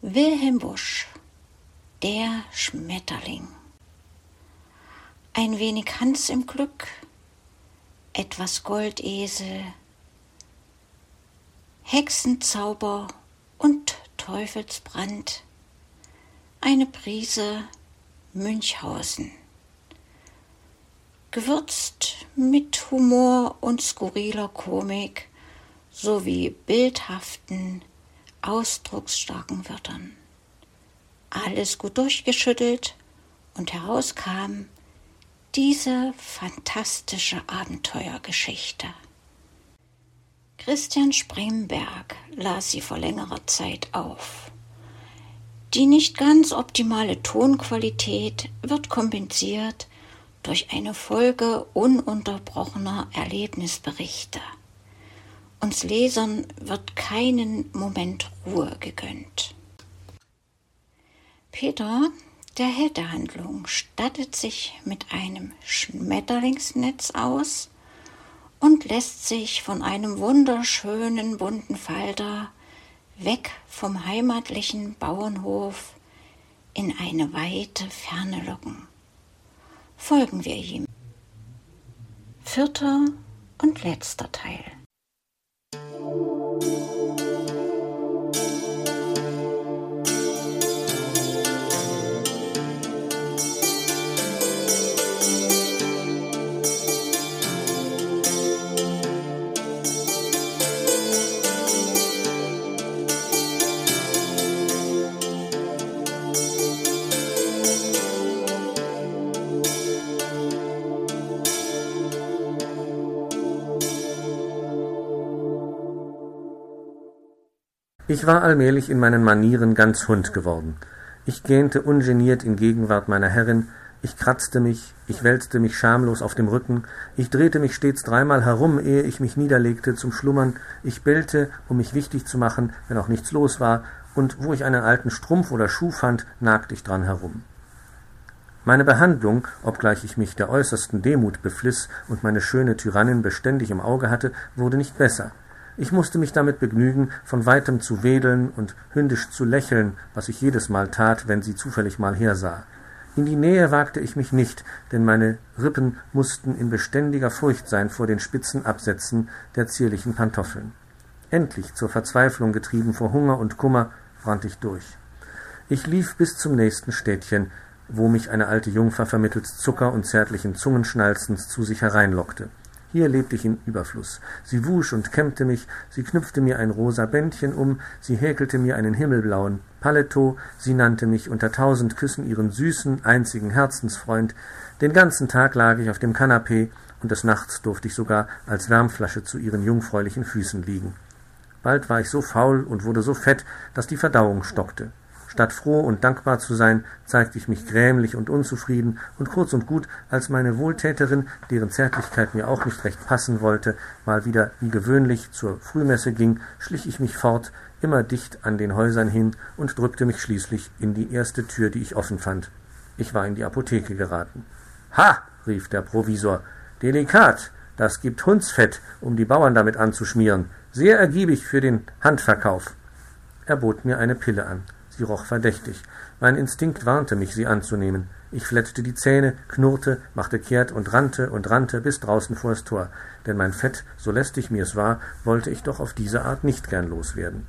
Wilhelm Busch Der Schmetterling Ein wenig Hans im Glück, etwas Goldesel, Hexenzauber und Teufelsbrand, eine Prise Münchhausen. Gewürzt mit Humor und skurriler Komik sowie bildhaften, ausdrucksstarken Wörtern. Alles gut durchgeschüttelt und herauskam diese fantastische Abenteuergeschichte. Christian Spremberg las sie vor längerer Zeit auf. Die nicht ganz optimale Tonqualität wird kompensiert durch eine Folge ununterbrochener Erlebnisberichte. Uns Lesern wird keinen Moment Ruhe gegönnt. Peter, der Held der Handlung, stattet sich mit einem Schmetterlingsnetz aus und lässt sich von einem wunderschönen bunten Falter weg vom heimatlichen Bauernhof in eine weite Ferne locken. Folgen wir ihm. Vierter und letzter Teil. Música Ich war allmählich in meinen Manieren ganz Hund geworden. Ich gähnte ungeniert in Gegenwart meiner Herrin, ich kratzte mich, ich wälzte mich schamlos auf dem Rücken, ich drehte mich stets dreimal herum, ehe ich mich niederlegte zum Schlummern, ich bellte, um mich wichtig zu machen, wenn auch nichts los war, und wo ich einen alten Strumpf oder Schuh fand, nagte ich dran herum. Meine Behandlung, obgleich ich mich der äußersten Demut befliss und meine schöne Tyrannin beständig im Auge hatte, wurde nicht besser. Ich musste mich damit begnügen, von weitem zu wedeln und hündisch zu lächeln, was ich jedes Mal tat, wenn sie zufällig mal hersah. In die Nähe wagte ich mich nicht, denn meine Rippen mussten in beständiger Furcht sein vor den spitzen Absätzen der zierlichen Pantoffeln. Endlich, zur Verzweiflung getrieben vor Hunger und Kummer, brannte ich durch. Ich lief bis zum nächsten Städtchen, wo mich eine alte Jungfer vermittels Zucker und zärtlichen Zungenschnalzens zu sich hereinlockte. Hier lebte ich in Überfluss. Sie wusch und kämmte mich, sie knüpfte mir ein rosa Bändchen um, sie häkelte mir einen himmelblauen Paletot, sie nannte mich unter tausend Küssen ihren süßen, einzigen Herzensfreund. Den ganzen Tag lag ich auf dem Kanapee, und des Nachts durfte ich sogar als Wärmflasche zu ihren jungfräulichen Füßen liegen. Bald war ich so faul und wurde so fett, dass die Verdauung stockte. Statt froh und dankbar zu sein, zeigte ich mich grämlich und unzufrieden, und kurz und gut, als meine Wohltäterin, deren Zärtlichkeit mir auch nicht recht passen wollte, mal wieder wie gewöhnlich zur Frühmesse ging, schlich ich mich fort, immer dicht an den Häusern hin und drückte mich schließlich in die erste Tür, die ich offen fand. Ich war in die Apotheke geraten. Ha! rief der Provisor. Delikat! Das gibt Hundsfett, um die Bauern damit anzuschmieren. Sehr ergiebig für den Handverkauf. Er bot mir eine Pille an. Sie roch verdächtig. Mein Instinkt warnte mich, sie anzunehmen. Ich flettete die Zähne, knurrte, machte kehrt und rannte und rannte bis draußen vors Tor, denn mein Fett, so lästig mir es war, wollte ich doch auf diese Art nicht gern loswerden.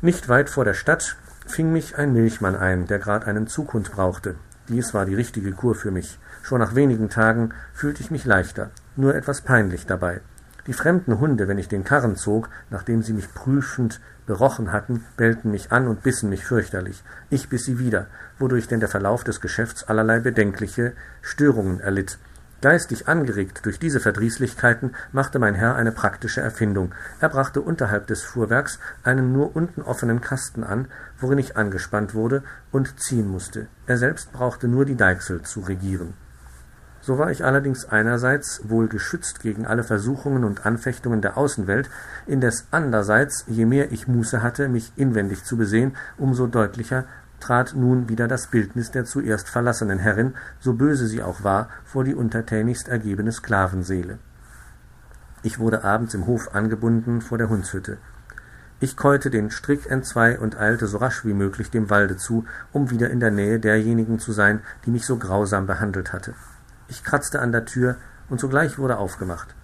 Nicht weit vor der Stadt fing mich ein Milchmann ein, der grad einen Zughund brauchte. Dies war die richtige Kur für mich. Schon nach wenigen Tagen fühlte ich mich leichter, nur etwas peinlich dabei. Die fremden Hunde, wenn ich den Karren zog, nachdem sie mich prüfend berochen hatten, bellten mich an und bissen mich fürchterlich. Ich biss sie wieder, wodurch denn der Verlauf des Geschäfts allerlei bedenkliche Störungen erlitt. Geistig angeregt durch diese Verdrießlichkeiten machte mein Herr eine praktische Erfindung. Er brachte unterhalb des Fuhrwerks einen nur unten offenen Kasten an, worin ich angespannt wurde und ziehen musste. Er selbst brauchte nur die Deichsel zu regieren. So war ich allerdings einerseits wohl geschützt gegen alle Versuchungen und Anfechtungen der Außenwelt, indes andererseits, je mehr ich Muße hatte, mich inwendig zu besehen, umso deutlicher trat nun wieder das Bildnis der zuerst verlassenen Herrin, so böse sie auch war, vor die untertänigst ergebene Sklavenseele. Ich wurde abends im Hof angebunden vor der Hundshütte. Ich keute den Strick entzwei und eilte so rasch wie möglich dem Walde zu, um wieder in der Nähe derjenigen zu sein, die mich so grausam behandelt hatte. Ich kratzte an der Tür, und sogleich wurde aufgemacht.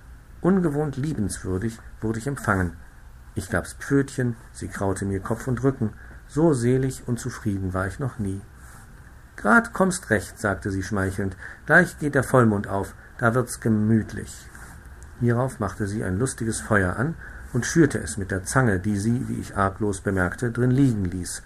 Ungewohnt liebenswürdig wurde ich empfangen. Ich gab's Pfötchen, sie kraute mir Kopf und Rücken, so selig und zufrieden war ich noch nie. Grad kommst recht, sagte sie schmeichelnd, gleich geht der Vollmond auf, da wird's gemütlich. Hierauf machte sie ein lustiges Feuer an und schürte es mit der Zange, die sie, wie ich arglos bemerkte, drin liegen ließ.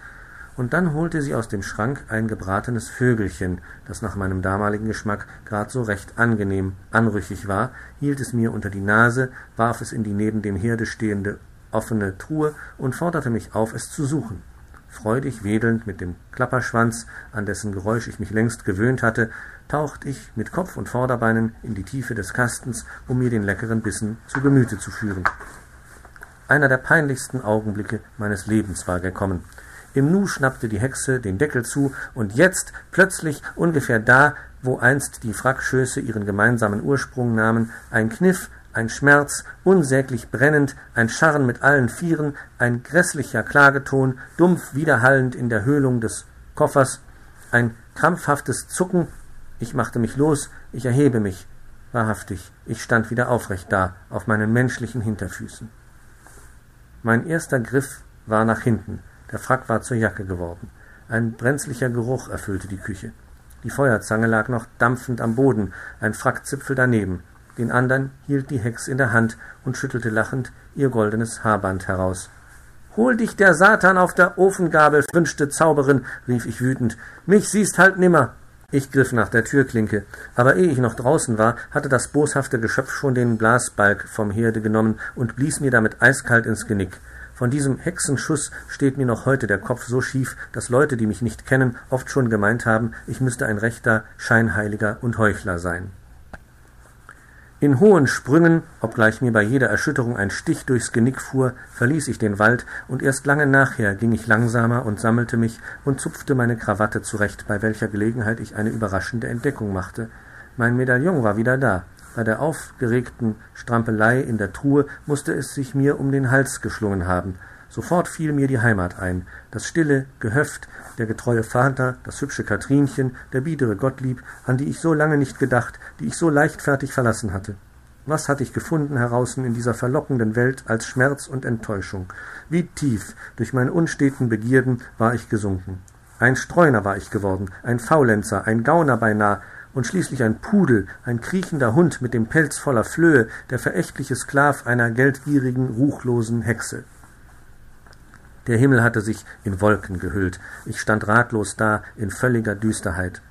Und dann holte sie aus dem Schrank ein gebratenes Vögelchen, das nach meinem damaligen Geschmack grad so recht angenehm anrüchig war, hielt es mir unter die Nase, warf es in die neben dem Herde stehende offene Truhe und forderte mich auf, es zu suchen. Freudig wedelnd mit dem Klapperschwanz, an dessen Geräusch ich mich längst gewöhnt hatte, taucht ich mit Kopf und Vorderbeinen in die Tiefe des Kastens, um mir den leckeren Bissen zu Gemüte zu führen. Einer der peinlichsten Augenblicke meines Lebens war gekommen. Im Nu schnappte die Hexe den Deckel zu, und jetzt, plötzlich, ungefähr da, wo einst die Frackschöße ihren gemeinsamen Ursprung nahmen, ein Kniff, ein Schmerz, unsäglich brennend, ein Scharren mit allen Vieren, ein grässlicher Klageton, dumpf widerhallend in der Höhlung des Koffers, ein krampfhaftes Zucken, ich machte mich los, ich erhebe mich. Wahrhaftig, ich stand wieder aufrecht da, auf meinen menschlichen Hinterfüßen. Mein erster Griff war nach hinten, der Frack war zur Jacke geworden. Ein brenzlicher Geruch erfüllte die Küche. Die Feuerzange lag noch dampfend am Boden, ein Frackzipfel daneben den andern hielt die Hex in der Hand und schüttelte lachend ihr goldenes Haarband heraus. Hol dich der Satan auf der Ofengabel, wünschte Zauberin, rief ich wütend. Mich siehst halt nimmer. Ich griff nach der Türklinke, aber ehe ich noch draußen war, hatte das boshafte Geschöpf schon den Blasbalg vom Herde genommen und blies mir damit eiskalt ins Genick. Von diesem Hexenschuss steht mir noch heute der Kopf so schief, dass Leute, die mich nicht kennen, oft schon gemeint haben, ich müsste ein rechter Scheinheiliger und Heuchler sein. In hohen Sprüngen, obgleich mir bei jeder Erschütterung ein Stich durchs Genick fuhr, verließ ich den Wald, und erst lange nachher ging ich langsamer und sammelte mich und zupfte meine Krawatte zurecht, bei welcher Gelegenheit ich eine überraschende Entdeckung machte. Mein Medaillon war wieder da. Bei der aufgeregten Strampelei in der Truhe musste es sich mir um den Hals geschlungen haben. Sofort fiel mir die Heimat ein, das stille Gehöft, der getreue Vater, das hübsche Katrinchen, der biedere Gottlieb, an die ich so lange nicht gedacht, die ich so leichtfertig verlassen hatte. Was hatte ich gefunden heraußen in dieser verlockenden Welt als Schmerz und Enttäuschung? Wie tief durch meine unsteten Begierden war ich gesunken. Ein Streuner war ich geworden, ein Faulenzer, ein Gauner beinah, und schließlich ein Pudel, ein kriechender Hund mit dem Pelz voller Flöhe, der verächtliche Sklav einer geldgierigen, ruchlosen Hexe. Der Himmel hatte sich in Wolken gehüllt. Ich stand ratlos da in völliger Düsterheit.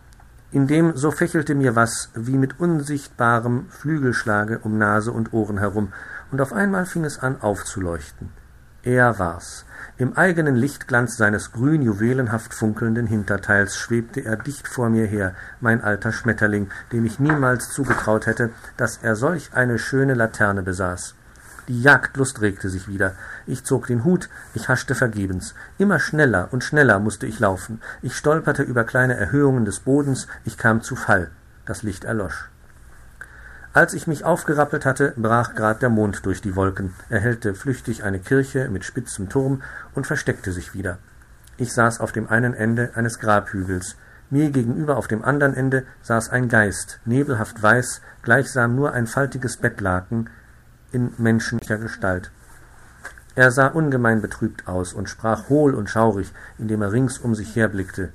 Indem so fächelte mir was wie mit unsichtbarem Flügelschlage um Nase und Ohren herum, und auf einmal fing es an aufzuleuchten. Er war's. Im eigenen Lichtglanz seines grün juwelenhaft funkelnden Hinterteils schwebte er dicht vor mir her, mein alter Schmetterling, dem ich niemals zugetraut hätte, dass er solch eine schöne Laterne besaß. Die Jagdlust regte sich wieder. Ich zog den Hut, ich haschte vergebens. Immer schneller und schneller musste ich laufen. Ich stolperte über kleine Erhöhungen des Bodens, ich kam zu Fall. Das Licht erlosch. Als ich mich aufgerappelt hatte, brach grad der Mond durch die Wolken, erhellte flüchtig eine Kirche mit spitzem Turm und versteckte sich wieder. Ich saß auf dem einen Ende eines Grabhügels. Mir gegenüber auf dem anderen Ende saß ein Geist, nebelhaft weiß, gleichsam nur ein faltiges Bettlaken, in menschlicher Gestalt. Er sah ungemein betrübt aus und sprach hohl und schaurig, indem er rings um sich herblickte.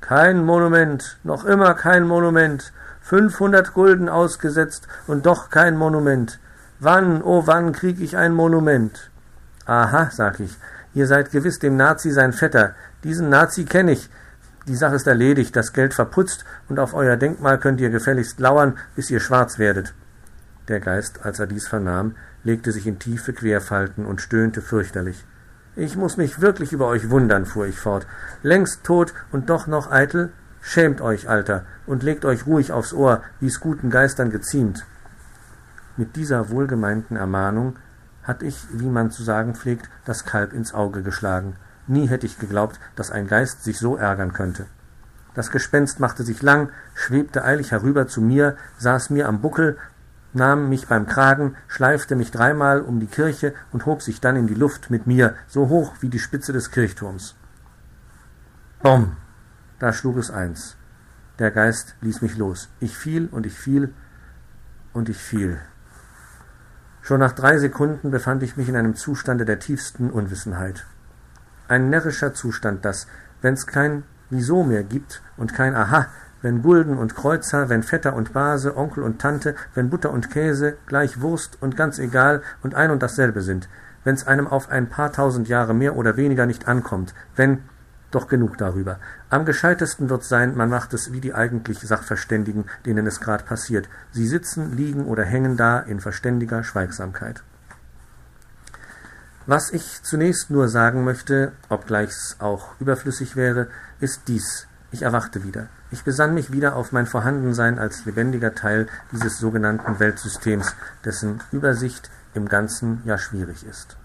Kein Monument, noch immer kein Monument, fünfhundert Gulden ausgesetzt und doch kein Monument. Wann, oh wann krieg ich ein Monument? Aha, sag ich, ihr seid gewiss dem Nazi sein Vetter. Diesen Nazi kenn ich. Die Sache ist erledigt, das Geld verputzt, und auf euer Denkmal könnt ihr gefälligst lauern, bis ihr schwarz werdet. Der Geist, als er dies vernahm, legte sich in tiefe Querfalten und stöhnte fürchterlich. Ich muss mich wirklich über euch wundern, fuhr ich fort. Längst tot und doch noch eitel? Schämt euch, Alter, und legt euch ruhig aufs Ohr, wie's guten Geistern geziemt. Mit dieser wohlgemeinten Ermahnung hatt ich, wie man zu sagen pflegt, das Kalb ins Auge geschlagen. Nie hätte ich geglaubt, dass ein Geist sich so ärgern könnte. Das Gespenst machte sich lang, schwebte eilig herüber zu mir, saß mir am Buckel nahm mich beim Kragen, schleifte mich dreimal um die Kirche und hob sich dann in die Luft mit mir, so hoch wie die Spitze des Kirchturms. Bumm! Da schlug es eins. Der Geist ließ mich los. Ich fiel und ich fiel und ich fiel. Schon nach drei Sekunden befand ich mich in einem Zustande der tiefsten Unwissenheit. Ein närrischer Zustand, das, wenn's kein Wieso mehr gibt und kein Aha, wenn Gulden und Kreuzer, wenn Vetter und Base, Onkel und Tante, wenn Butter und Käse, gleich Wurst und ganz egal und ein und dasselbe sind, wenn's einem auf ein paar tausend Jahre mehr oder weniger nicht ankommt, wenn doch genug darüber. Am gescheitesten wird sein, man macht es wie die eigentlich Sachverständigen, denen es grad passiert. Sie sitzen, liegen oder hängen da in verständiger Schweigsamkeit. Was ich zunächst nur sagen möchte, obgleich's auch überflüssig wäre, ist dies. Ich erwachte wieder. Ich besann mich wieder auf mein Vorhandensein als lebendiger Teil dieses sogenannten Weltsystems, dessen Übersicht im Ganzen ja schwierig ist.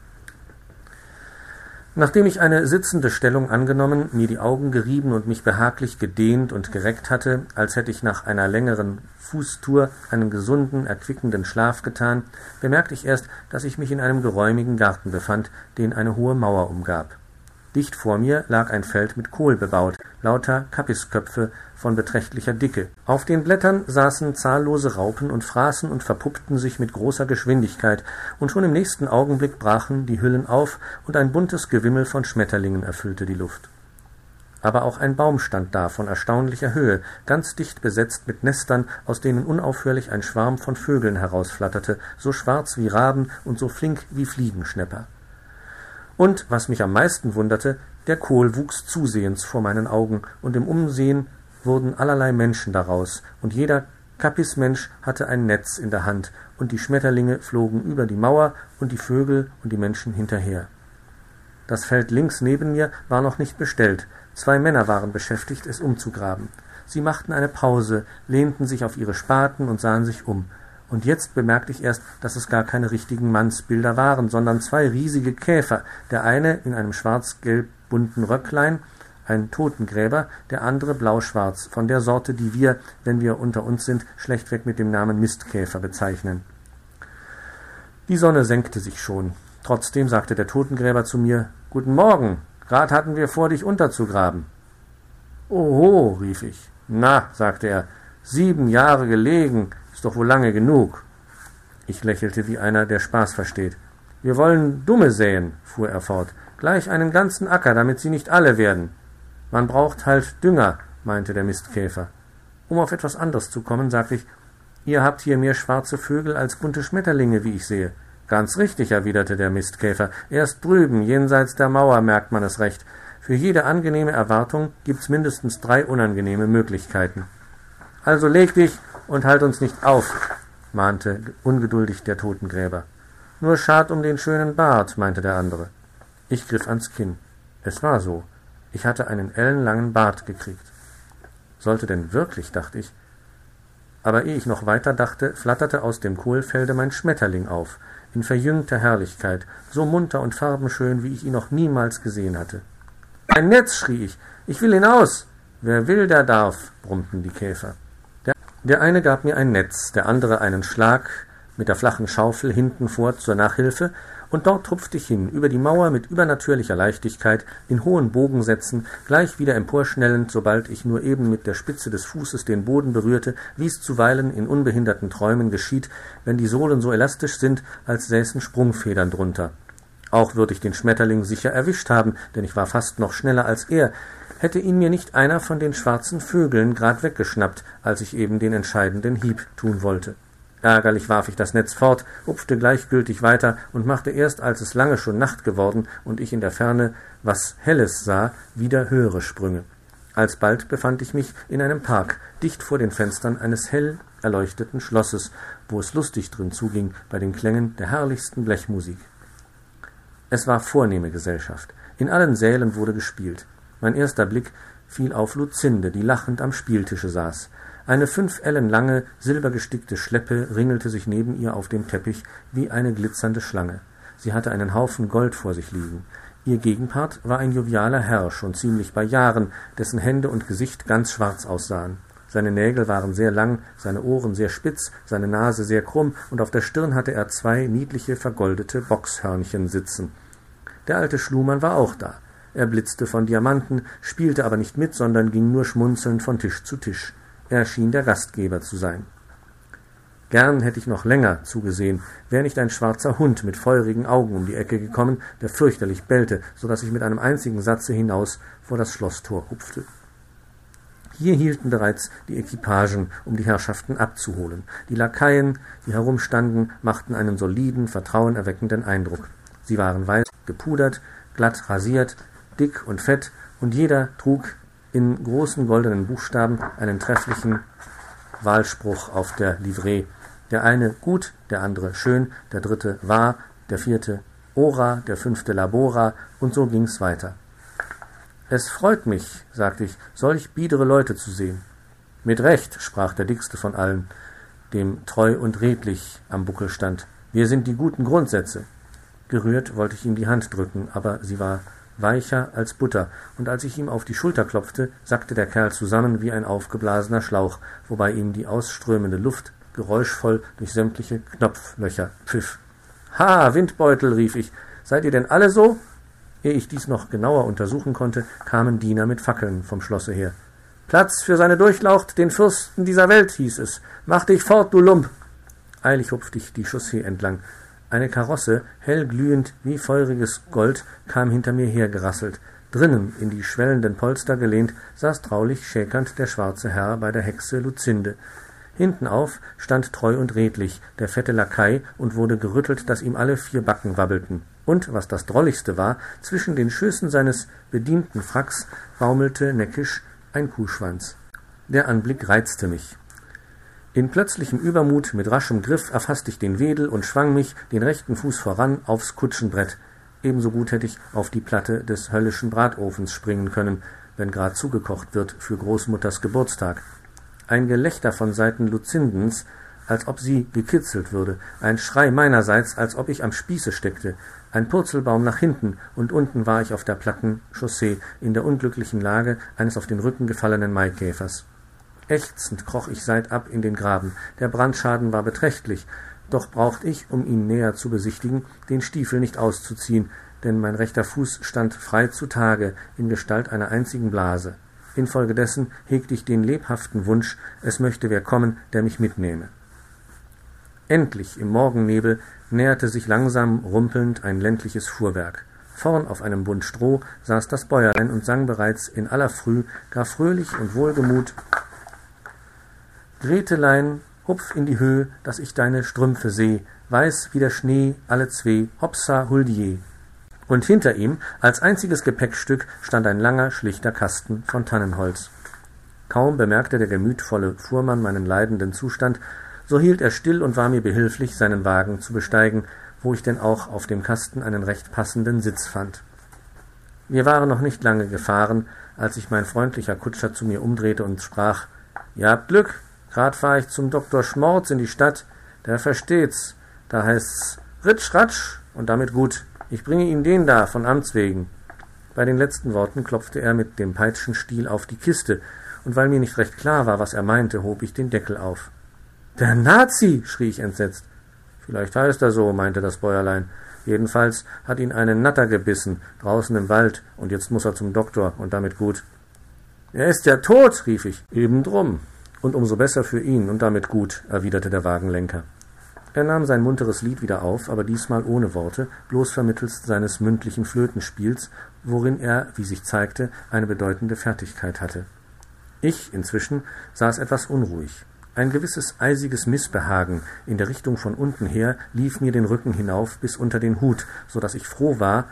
Nachdem ich eine sitzende Stellung angenommen, mir die Augen gerieben und mich behaglich gedehnt und gereckt hatte, als hätte ich nach einer längeren Fußtour einen gesunden, erquickenden Schlaf getan, bemerkte ich erst, dass ich mich in einem geräumigen Garten befand, den eine hohe Mauer umgab. Dicht vor mir lag ein Feld mit Kohl bebaut, lauter Kapisköpfe von beträchtlicher Dicke. Auf den Blättern saßen zahllose Raupen und fraßen und verpuppten sich mit großer Geschwindigkeit, und schon im nächsten Augenblick brachen die Hüllen auf, und ein buntes Gewimmel von Schmetterlingen erfüllte die Luft. Aber auch ein Baum stand da von erstaunlicher Höhe, ganz dicht besetzt mit Nestern, aus denen unaufhörlich ein Schwarm von Vögeln herausflatterte, so schwarz wie Raben und so flink wie Fliegenschnepper. Und, was mich am meisten wunderte, der Kohl wuchs zusehends vor meinen Augen, und im Umsehen wurden allerlei Menschen daraus, und jeder Kapismensch hatte ein Netz in der Hand, und die Schmetterlinge flogen über die Mauer und die Vögel und die Menschen hinterher. Das Feld links neben mir war noch nicht bestellt, zwei Männer waren beschäftigt, es umzugraben. Sie machten eine Pause, lehnten sich auf ihre Spaten und sahen sich um. Und jetzt bemerkte ich erst, dass es gar keine richtigen Mannsbilder waren, sondern zwei riesige Käfer, der eine in einem schwarz-gelb bunten Röcklein, ein Totengräber, der andere blauschwarz, von der Sorte, die wir, wenn wir unter uns sind, schlechtweg mit dem Namen Mistkäfer bezeichnen. Die Sonne senkte sich schon. Trotzdem sagte der Totengräber zu mir Guten Morgen, grad hatten wir vor, dich unterzugraben. Oho, rief ich. Na, sagte er, sieben Jahre gelegen, doch wohl lange genug. Ich lächelte wie einer, der Spaß versteht. Wir wollen Dumme säen, fuhr er fort, gleich einen ganzen Acker, damit sie nicht alle werden. Man braucht halt Dünger, meinte der Mistkäfer. Um auf etwas anderes zu kommen, sagte ich, ihr habt hier mehr schwarze Vögel als bunte Schmetterlinge, wie ich sehe. Ganz richtig, erwiderte der Mistkäfer. Erst drüben, jenseits der Mauer, merkt man es recht. Für jede angenehme Erwartung gibt's mindestens drei unangenehme Möglichkeiten. Also leg dich und halt uns nicht auf, mahnte ungeduldig der Totengräber. Nur schad um den schönen Bart, meinte der andere. Ich griff ans Kinn. Es war so. Ich hatte einen ellenlangen Bart gekriegt. Sollte denn wirklich, dachte ich. Aber ehe ich noch weiter dachte, flatterte aus dem Kohlfelde mein Schmetterling auf, in verjüngter Herrlichkeit, so munter und farbenschön, wie ich ihn noch niemals gesehen hatte. Ein Netz, schrie ich. Ich will hinaus. Wer will, der darf, brummten die Käfer. Der eine gab mir ein Netz, der andere einen Schlag mit der flachen Schaufel hinten vor zur Nachhilfe, und dort tupfte ich hin, über die Mauer mit übernatürlicher Leichtigkeit, in hohen Bogensätzen, gleich wieder emporschnellend, sobald ich nur eben mit der Spitze des Fußes den Boden berührte, wie es zuweilen in unbehinderten Träumen geschieht, wenn die Sohlen so elastisch sind, als säßen Sprungfedern drunter. Auch würde ich den Schmetterling sicher erwischt haben, denn ich war fast noch schneller als er, hätte ihn mir nicht einer von den schwarzen Vögeln grad weggeschnappt, als ich eben den entscheidenden Hieb tun wollte. Ärgerlich warf ich das Netz fort, hupfte gleichgültig weiter und machte erst, als es lange schon Nacht geworden und ich in der Ferne was Helles sah, wieder höhere Sprünge. Alsbald befand ich mich in einem Park, dicht vor den Fenstern eines hell erleuchteten Schlosses, wo es lustig drin zuging bei den Klängen der herrlichsten Blechmusik. Es war vornehme Gesellschaft. In allen Sälen wurde gespielt. Mein erster Blick fiel auf Luzinde, die lachend am Spieltische saß. Eine fünf Ellen lange, silbergestickte Schleppe ringelte sich neben ihr auf dem Teppich wie eine glitzernde Schlange. Sie hatte einen Haufen Gold vor sich liegen. Ihr Gegenpart war ein jovialer Herr, schon ziemlich bei Jahren, dessen Hände und Gesicht ganz schwarz aussahen. Seine Nägel waren sehr lang, seine Ohren sehr spitz, seine Nase sehr krumm, und auf der Stirn hatte er zwei niedliche vergoldete Bockshörnchen sitzen. Der alte Schlumann war auch da. Er blitzte von Diamanten, spielte aber nicht mit, sondern ging nur schmunzelnd von Tisch zu Tisch. Er schien der Gastgeber zu sein. Gern hätte ich noch länger zugesehen, wäre nicht ein schwarzer Hund mit feurigen Augen um die Ecke gekommen, der fürchterlich bellte, so dass ich mit einem einzigen Satze hinaus vor das Schlosstor hupfte. Hier hielten bereits die Equipagen, um die Herrschaften abzuholen. Die Lakaien, die herumstanden, machten einen soliden, vertrauenerweckenden Eindruck. Sie waren weiß gepudert, glatt rasiert, dick und fett, und jeder trug in großen goldenen Buchstaben einen trefflichen Wahlspruch auf der Livree, der eine gut, der andere schön, der dritte wahr, der vierte ora, der fünfte labora, und so ging's weiter. Es freut mich, sagte ich, solch biedere Leute zu sehen. Mit Recht, sprach der dickste von allen, dem treu und redlich am Buckel stand. Wir sind die guten Grundsätze. Gerührt wollte ich ihm die Hand drücken, aber sie war weicher als Butter, und als ich ihm auf die Schulter klopfte, sackte der Kerl zusammen wie ein aufgeblasener Schlauch, wobei ihm die ausströmende Luft geräuschvoll durch sämtliche Knopflöcher pfiff. Ha, Windbeutel, rief ich. Seid ihr denn alle so? Ehe ich dies noch genauer untersuchen konnte, kamen Diener mit Fackeln vom Schlosse her. Platz für seine Durchlaucht, den Fürsten dieser Welt, hieß es. Mach dich fort, du Lump! Eilig hupfte ich die Chaussee entlang. Eine Karosse, hellglühend wie feuriges Gold, kam hinter mir hergerasselt. Drinnen, in die schwellenden Polster gelehnt, saß traulich schäkernd der schwarze Herr bei der Hexe Luzinde. Hintenauf stand treu und redlich der fette Lakai und wurde gerüttelt, dass ihm alle vier Backen wabbelten. Und, was das Drolligste war, zwischen den Schößen seines bedienten Fracks baumelte neckisch ein Kuhschwanz. Der Anblick reizte mich. In plötzlichem Übermut, mit raschem Griff, erfasste ich den Wedel und schwang mich, den rechten Fuß voran, aufs Kutschenbrett. Ebenso gut hätte ich auf die Platte des höllischen Bratofens springen können, wenn grad zugekocht wird für Großmutters Geburtstag. Ein Gelächter von Seiten Luzindens, als ob sie gekitzelt würde, ein Schrei meinerseits, als ob ich am Spieße steckte, ein Purzelbaum nach hinten, und unten war ich auf der platten Chaussee, in der unglücklichen Lage eines auf den Rücken gefallenen Maikäfers. Ächzend kroch ich seitab in den Graben. Der Brandschaden war beträchtlich, doch braucht ich, um ihn näher zu besichtigen, den Stiefel nicht auszuziehen, denn mein rechter Fuß stand frei zu Tage in Gestalt einer einzigen Blase. Infolgedessen hegte ich den lebhaften Wunsch, es möchte wer kommen, der mich mitnehme. Endlich im Morgennebel näherte sich langsam rumpelnd ein ländliches Fuhrwerk. Vorn auf einem Bund Stroh saß das Bäuerlein und sang bereits in aller Früh gar fröhlich und wohlgemut Gretelein, hupf in die Höh, dass ich deine Strümpfe seh, weiß wie der Schnee, alle zwei, hopsa huldier. Und hinter ihm, als einziges Gepäckstück, stand ein langer, schlichter Kasten von Tannenholz. Kaum bemerkte der gemütvolle Fuhrmann meinen leidenden Zustand, so hielt er still und war mir behilflich, seinen Wagen zu besteigen, wo ich denn auch auf dem Kasten einen recht passenden Sitz fand. Wir waren noch nicht lange gefahren, als sich mein freundlicher Kutscher zu mir umdrehte und sprach Ihr habt Glück, Grad fahr ich zum Doktor Schmorz in die Stadt, der versteht's. Da heißt's Ritsch, Ratsch und damit gut. Ich bringe Ihnen den da, von Amts wegen. Bei den letzten Worten klopfte er mit dem Peitschenstiel auf die Kiste, und weil mir nicht recht klar war, was er meinte, hob ich den Deckel auf. Der Nazi! schrie ich entsetzt. Vielleicht heißt er so, meinte das Bäuerlein. Jedenfalls hat ihn einen Natter gebissen, draußen im Wald, und jetzt muss er zum Doktor, und damit gut. Er ist ja tot, rief ich. Eben drum. Und umso besser für ihn und damit gut, erwiderte der Wagenlenker. Er nahm sein munteres Lied wieder auf, aber diesmal ohne Worte, bloß vermittelst seines mündlichen Flötenspiels, worin er, wie sich zeigte, eine bedeutende Fertigkeit hatte. Ich inzwischen saß etwas unruhig. Ein gewisses eisiges Missbehagen in der Richtung von unten her lief mir den Rücken hinauf bis unter den Hut, so dass ich froh war,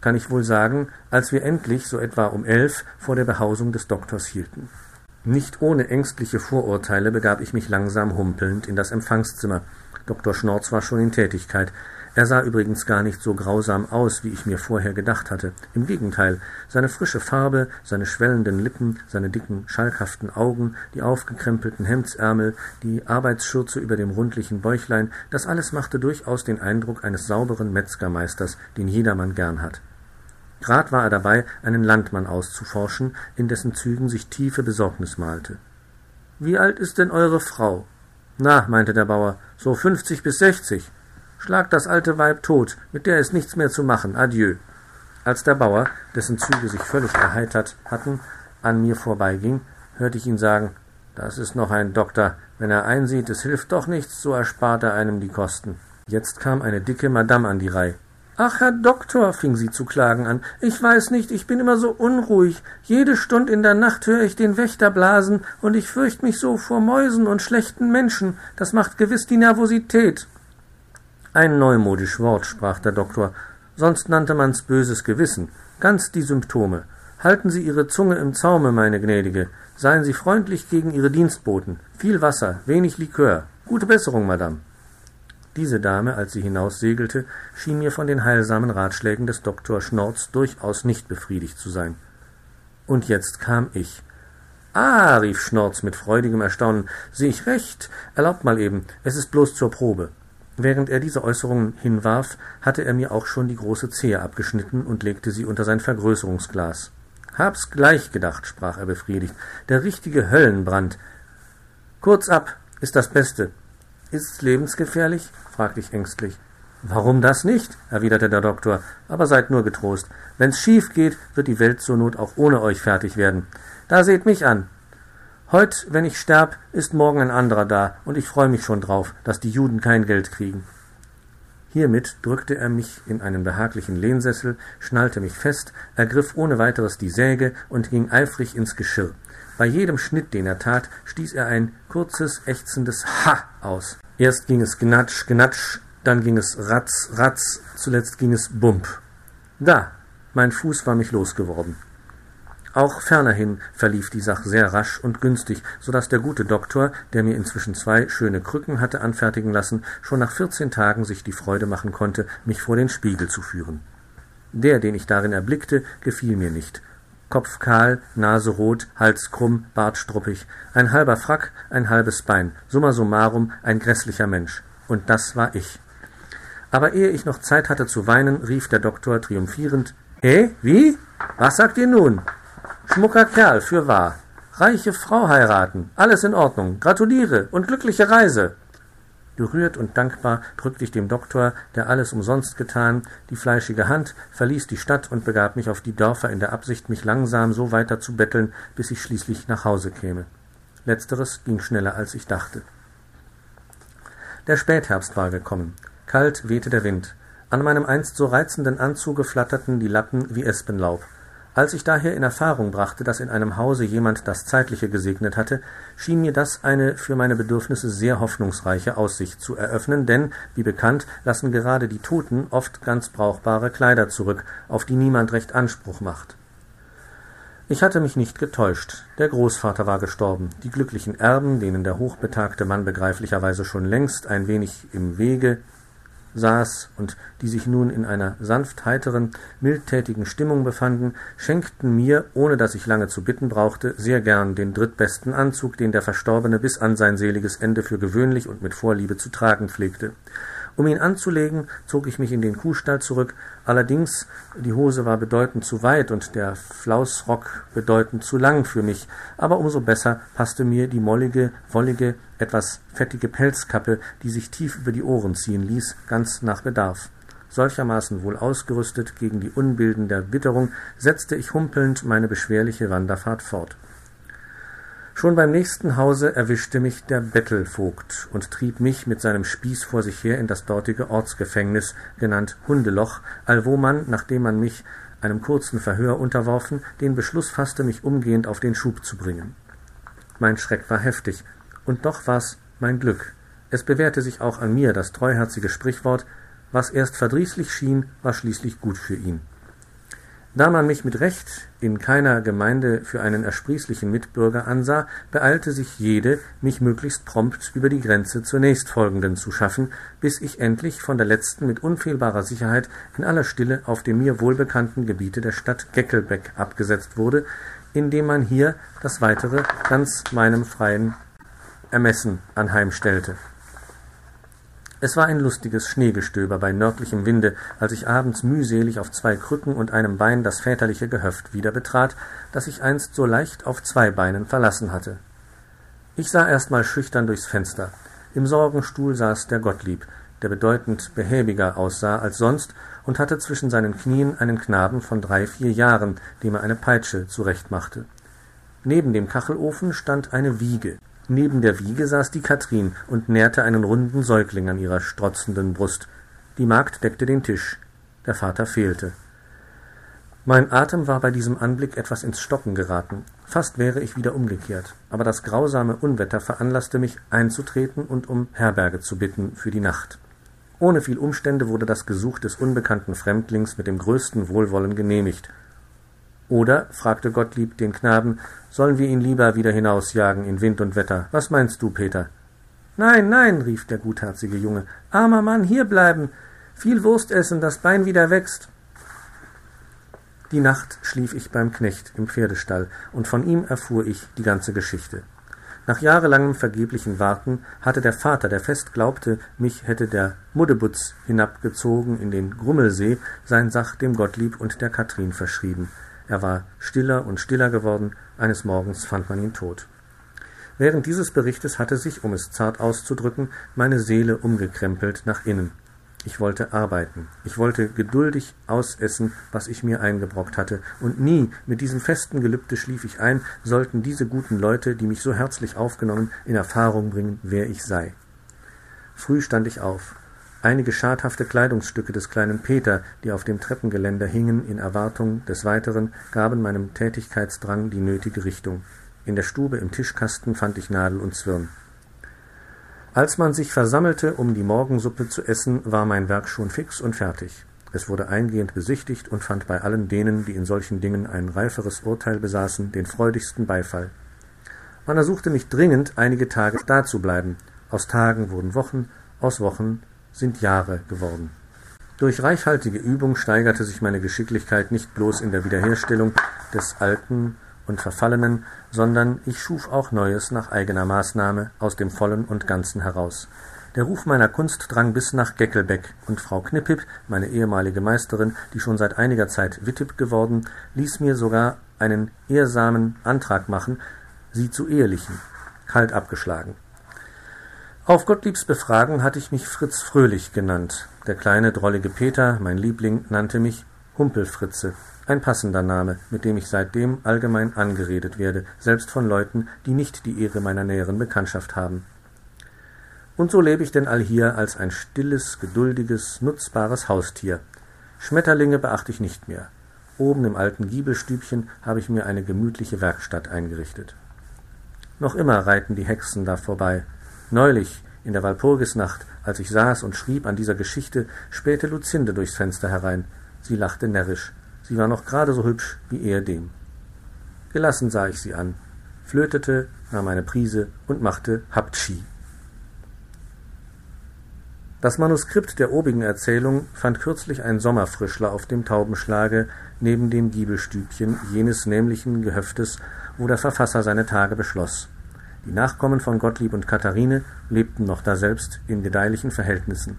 kann ich wohl sagen, als wir endlich, so etwa um elf, vor der Behausung des Doktors hielten. Nicht ohne ängstliche Vorurteile begab ich mich langsam humpelnd in das Empfangszimmer. Dr. Schnorz war schon in Tätigkeit. Er sah übrigens gar nicht so grausam aus, wie ich mir vorher gedacht hatte. Im Gegenteil, seine frische Farbe, seine schwellenden Lippen, seine dicken, schalkhaften Augen, die aufgekrempelten Hemdsärmel, die Arbeitsschürze über dem rundlichen Bäuchlein, das alles machte durchaus den Eindruck eines sauberen Metzgermeisters, den jedermann gern hat. Grad war er dabei, einen Landmann auszuforschen, in dessen Zügen sich tiefe Besorgnis malte. Wie alt ist denn eure Frau? Na, meinte der Bauer, so fünfzig bis sechzig. Schlag das alte Weib tot, mit der ist nichts mehr zu machen. Adieu. Als der Bauer, dessen Züge sich völlig erheitert hatten, an mir vorbeiging, hörte ich ihn sagen, das ist noch ein Doktor. Wenn er einsieht, es hilft doch nichts, so erspart er einem die Kosten. Jetzt kam eine dicke Madame an die Reihe. Ach, Herr Doktor, fing sie zu klagen an, ich weiß nicht, ich bin immer so unruhig. Jede Stund in der Nacht höre ich den Wächter blasen, und ich fürcht mich so vor Mäusen und schlechten Menschen. Das macht gewiss die Nervosität. Ein neumodisch Wort, sprach der Doktor, sonst nannte man's böses Gewissen. Ganz die Symptome. Halten Sie Ihre Zunge im Zaume, meine Gnädige. Seien Sie freundlich gegen Ihre Dienstboten. Viel Wasser, wenig Likör. Gute Besserung, Madame. Diese Dame, als sie hinaussegelte, schien mir von den heilsamen Ratschlägen des Doktor Schnorz durchaus nicht befriedigt zu sein. Und jetzt kam ich. Ah, rief Schnorz mit freudigem Erstaunen, sehe ich recht. Erlaubt mal eben, es ist bloß zur Probe. Während er diese Äußerungen hinwarf, hatte er mir auch schon die große Zehe abgeschnitten und legte sie unter sein Vergrößerungsglas. Hab's gleich gedacht, sprach er befriedigt. Der richtige Höllenbrand. Kurz ab, ist das Beste. Ist's lebensgefährlich? fragte ich ängstlich. Warum das nicht? erwiderte der Doktor. Aber seid nur getrost. Wenn's schief geht, wird die Welt zur Not auch ohne euch fertig werden. Da seht mich an. Heut, wenn ich sterb, ist morgen ein anderer da, und ich freue mich schon drauf, dass die Juden kein Geld kriegen. Hiermit drückte er mich in einen behaglichen Lehnsessel, schnallte mich fest, ergriff ohne weiteres die Säge und ging eifrig ins Geschirr. Bei jedem Schnitt, den er tat, stieß er ein kurzes, ächzendes Ha aus. Erst ging es gnatsch, gnatsch, dann ging es ratz, ratz, zuletzt ging es bump. Da, mein Fuß war mich losgeworden. Auch fernerhin verlief die Sache sehr rasch und günstig, so dass der gute Doktor, der mir inzwischen zwei schöne Krücken hatte anfertigen lassen, schon nach vierzehn Tagen sich die Freude machen konnte, mich vor den Spiegel zu führen. Der, den ich darin erblickte, gefiel mir nicht, Kopf kahl, Nase rot, Hals krumm, Bart struppig, ein halber Frack, ein halbes Bein, summa summarum ein grässlicher Mensch. Und das war ich. Aber ehe ich noch Zeit hatte zu weinen, rief der Doktor triumphierend Eh, wie? Was sagt ihr nun? Schmucker Kerl, fürwahr. Reiche Frau heiraten, alles in Ordnung. Gratuliere und glückliche Reise. Gerührt und dankbar drückte ich dem Doktor, der alles umsonst getan, die fleischige Hand, verließ die Stadt und begab mich auf die Dörfer in der Absicht, mich langsam so weiter zu betteln, bis ich schließlich nach Hause käme. Letzteres ging schneller, als ich dachte. Der Spätherbst war gekommen. Kalt wehte der Wind. An meinem einst so reizenden Anzuge flatterten die Lappen wie Espenlaub. Als ich daher in Erfahrung brachte, dass in einem Hause jemand das Zeitliche gesegnet hatte, schien mir das eine für meine Bedürfnisse sehr hoffnungsreiche Aussicht zu eröffnen, denn, wie bekannt, lassen gerade die Toten oft ganz brauchbare Kleider zurück, auf die niemand recht Anspruch macht. Ich hatte mich nicht getäuscht. Der Großvater war gestorben. Die glücklichen Erben, denen der hochbetagte Mann begreiflicherweise schon längst ein wenig im Wege saß und die sich nun in einer sanft heiteren, mildtätigen Stimmung befanden, schenkten mir, ohne dass ich lange zu bitten brauchte, sehr gern den drittbesten Anzug, den der Verstorbene bis an sein seliges Ende für gewöhnlich und mit Vorliebe zu tragen pflegte. Um ihn anzulegen, zog ich mich in den Kuhstall zurück, allerdings die Hose war bedeutend zu weit und der Flausrock bedeutend zu lang für mich, aber umso besser passte mir die mollige, wollige, etwas fettige Pelzkappe, die sich tief über die Ohren ziehen ließ, ganz nach Bedarf. Solchermaßen wohl ausgerüstet gegen die Unbilden der Witterung, setzte ich humpelnd meine beschwerliche Wanderfahrt fort. Schon beim nächsten Hause erwischte mich der Bettelvogt und trieb mich mit seinem Spieß vor sich her in das dortige Ortsgefängnis, genannt Hundeloch, allwo man, nachdem man mich einem kurzen Verhör unterworfen, den Beschluss fasste, mich umgehend auf den Schub zu bringen. Mein Schreck war heftig, und doch war's mein Glück. Es bewährte sich auch an mir das treuherzige Sprichwort, was erst verdrießlich schien, war schließlich gut für ihn. Da man mich mit Recht in keiner Gemeinde für einen ersprießlichen Mitbürger ansah, beeilte sich jede, mich möglichst prompt über die Grenze zur nächstfolgenden zu schaffen, bis ich endlich von der letzten mit unfehlbarer Sicherheit in aller Stille auf dem mir wohlbekannten Gebiete der Stadt Geckelbeck abgesetzt wurde, indem man hier das Weitere ganz meinem freien Ermessen anheimstellte. Es war ein lustiges Schneegestöber bei nördlichem Winde, als ich abends mühselig auf zwei Krücken und einem Bein das väterliche Gehöft wieder betrat, das ich einst so leicht auf zwei Beinen verlassen hatte. Ich sah erst mal schüchtern durchs Fenster. Im Sorgenstuhl saß der Gottlieb, der bedeutend behäbiger aussah als sonst und hatte zwischen seinen Knien einen Knaben von drei, vier Jahren, dem er eine Peitsche zurechtmachte. Neben dem Kachelofen stand eine Wiege. Neben der Wiege saß die Katrin und nährte einen runden Säugling an ihrer strotzenden Brust. Die Magd deckte den Tisch. Der Vater fehlte. Mein Atem war bei diesem Anblick etwas ins Stocken geraten. Fast wäre ich wieder umgekehrt. Aber das grausame Unwetter veranlasste mich, einzutreten und um Herberge zu bitten für die Nacht. Ohne viel Umstände wurde das Gesuch des unbekannten Fremdlings mit dem größten Wohlwollen genehmigt. Oder, fragte Gottlieb den Knaben, sollen wir ihn lieber wieder hinausjagen in Wind und Wetter? Was meinst du, Peter? Nein, nein, rief der gutherzige Junge. Armer Mann, hier bleiben. Viel Wurst essen, das Bein wieder wächst. Die Nacht schlief ich beim Knecht im Pferdestall, und von ihm erfuhr ich die ganze Geschichte. Nach jahrelangem vergeblichen Warten hatte der Vater, der fest glaubte, mich hätte der Muddebutz hinabgezogen in den Grummelsee, sein Sach dem Gottlieb und der Katrin verschrieben. Er war stiller und stiller geworden, eines Morgens fand man ihn tot. Während dieses Berichtes hatte sich, um es zart auszudrücken, meine Seele umgekrempelt nach innen. Ich wollte arbeiten, ich wollte geduldig ausessen, was ich mir eingebrockt hatte, und nie, mit diesem festen Gelübde schlief ich ein, sollten diese guten Leute, die mich so herzlich aufgenommen, in Erfahrung bringen, wer ich sei. Früh stand ich auf. Einige schadhafte Kleidungsstücke des kleinen Peter, die auf dem Treppengeländer hingen in Erwartung des Weiteren, gaben meinem Tätigkeitsdrang die nötige Richtung. In der Stube im Tischkasten fand ich Nadel und Zwirn. Als man sich versammelte, um die Morgensuppe zu essen, war mein Werk schon fix und fertig. Es wurde eingehend besichtigt und fand bei allen denen, die in solchen Dingen ein reiferes Urteil besaßen, den freudigsten Beifall. Man ersuchte mich dringend, einige Tage dazubleiben. Aus Tagen wurden Wochen, aus Wochen sind Jahre geworden. Durch reichhaltige Übung steigerte sich meine Geschicklichkeit nicht bloß in der Wiederherstellung des Alten und Verfallenen, sondern ich schuf auch Neues nach eigener Maßnahme aus dem Vollen und Ganzen heraus. Der Ruf meiner Kunst drang bis nach Geckelbeck, und Frau Knippip, meine ehemalige Meisterin, die schon seit einiger Zeit Wittib geworden, ließ mir sogar einen ehrsamen Antrag machen, sie zu ehelichen, kalt abgeschlagen. Auf Gottliebs Befragen hatte ich mich Fritz Fröhlich genannt. Der kleine, drollige Peter, mein Liebling, nannte mich Humpelfritze. Ein passender Name, mit dem ich seitdem allgemein angeredet werde, selbst von Leuten, die nicht die Ehre meiner näheren Bekanntschaft haben. Und so lebe ich denn allhier als ein stilles, geduldiges, nutzbares Haustier. Schmetterlinge beachte ich nicht mehr. Oben im alten Giebelstübchen habe ich mir eine gemütliche Werkstatt eingerichtet. Noch immer reiten die Hexen da vorbei, Neulich, in der Walpurgisnacht, als ich saß und schrieb an dieser Geschichte, spähte Luzinde durchs Fenster herein. Sie lachte närrisch. Sie war noch gerade so hübsch wie ehedem. Gelassen sah ich sie an, flötete, nahm eine Prise und machte Haptschi. Das Manuskript der obigen Erzählung fand kürzlich ein Sommerfrischler auf dem Taubenschlage neben dem Giebelstübchen jenes nämlichen Gehöftes, wo der Verfasser seine Tage beschloss. Die Nachkommen von Gottlieb und Katharine lebten noch daselbst in gedeihlichen Verhältnissen.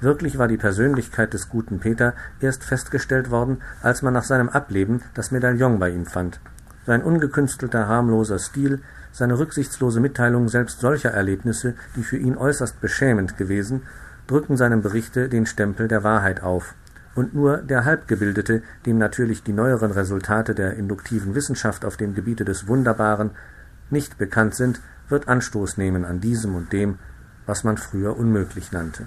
Wirklich war die Persönlichkeit des guten Peter erst festgestellt worden, als man nach seinem Ableben das Medaillon bei ihm fand. Sein ungekünstelter, harmloser Stil, seine rücksichtslose Mitteilung selbst solcher Erlebnisse, die für ihn äußerst beschämend gewesen, drücken seinem Berichte den Stempel der Wahrheit auf. Und nur der Halbgebildete, dem natürlich die neueren Resultate der induktiven Wissenschaft auf dem Gebiete des Wunderbaren nicht bekannt sind, wird Anstoß nehmen an diesem und dem, was man früher unmöglich nannte.